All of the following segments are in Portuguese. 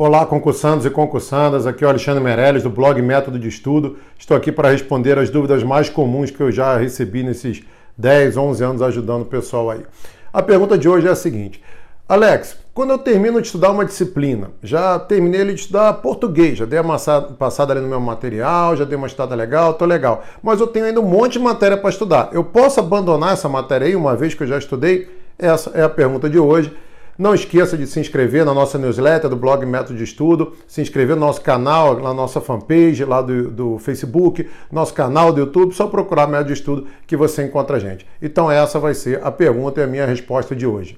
Olá, concursandos e concursandas. Aqui é o Alexandre Meirelles, do blog Método de Estudo. Estou aqui para responder as dúvidas mais comuns que eu já recebi nesses 10, 11 anos ajudando o pessoal aí. A pergunta de hoje é a seguinte: Alex, quando eu termino de estudar uma disciplina, já terminei de estudar português, já dei uma passada ali no meu material, já dei uma estudada legal, tô legal, mas eu tenho ainda um monte de matéria para estudar. Eu posso abandonar essa matéria aí uma vez que eu já estudei? Essa é a pergunta de hoje. Não esqueça de se inscrever na nossa newsletter do blog Método de Estudo, se inscrever no nosso canal, na nossa fanpage lá do, do Facebook, nosso canal do YouTube, só procurar Método de Estudo que você encontra a gente. Então essa vai ser a pergunta e a minha resposta de hoje.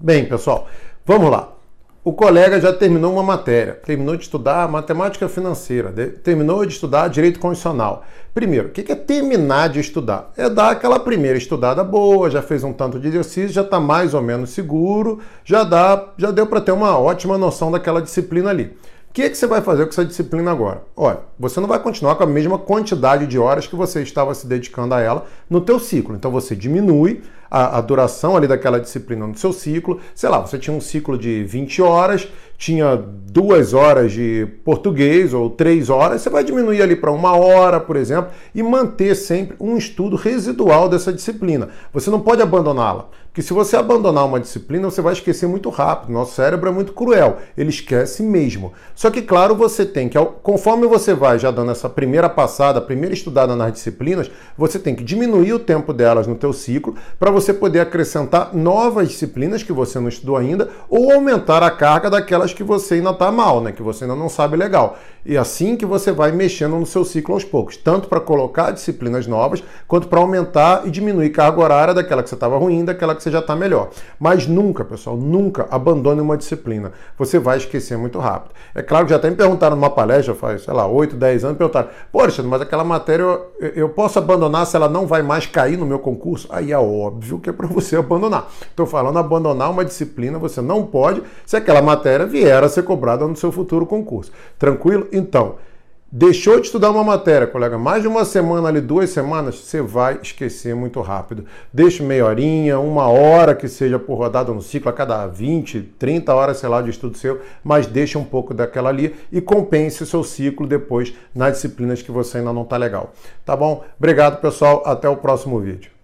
Bem, pessoal, vamos lá. O colega já terminou uma matéria, terminou de estudar matemática financeira, terminou de estudar direito constitucional. Primeiro, o que é terminar de estudar? É dar aquela primeira estudada boa, já fez um tanto de exercício, já está mais ou menos seguro, já dá, já deu para ter uma ótima noção daquela disciplina ali. O que, é que você vai fazer com essa disciplina agora? Olha, você não vai continuar com a mesma quantidade de horas que você estava se dedicando a ela no teu ciclo. Então você diminui a, a, duração ali daquela disciplina no seu ciclo. Sei lá, você tinha um ciclo de 20 horas, tinha duas horas de português ou três horas, você vai diminuir ali para uma hora, por exemplo, e manter sempre um estudo residual dessa disciplina. Você não pode abandoná-la, porque se você abandonar uma disciplina, você vai esquecer muito rápido. Nosso cérebro é muito cruel, ele esquece mesmo. Só que, claro, você tem que, conforme você vai já dando essa primeira passada, primeira estudada nas disciplinas, você tem que diminuir o tempo delas no teu ciclo para você poder acrescentar novas disciplinas que você não estudou ainda ou aumentar a carga daquelas que você ainda está mal, né? Que você ainda não sabe legal. E assim que você vai mexendo no seu ciclo aos poucos, tanto para colocar disciplinas novas, quanto para aumentar e diminuir carga horária daquela que você estava ruim, daquela que você já está melhor. Mas nunca, pessoal, nunca abandone uma disciplina. Você vai esquecer muito rápido. É claro que já até me perguntaram numa palestra, faz, sei lá, 8, 10 anos, perguntaram, poxa, mas aquela matéria eu, eu posso abandonar se ela não vai mais cair no meu concurso? Aí é óbvio que é para você abandonar. Estou falando abandonar uma disciplina, você não pode se aquela matéria vier a ser cobrada no seu futuro concurso. Tranquilo? Então, deixou de estudar uma matéria, colega, mais de uma semana ali, duas semanas, você vai esquecer muito rápido. Deixe meia horinha, uma hora que seja por rodada no ciclo, a cada 20, 30 horas, sei lá, de estudo seu, mas deixe um pouco daquela ali e compense o seu ciclo depois nas disciplinas que você ainda não está legal. Tá bom? Obrigado, pessoal. Até o próximo vídeo.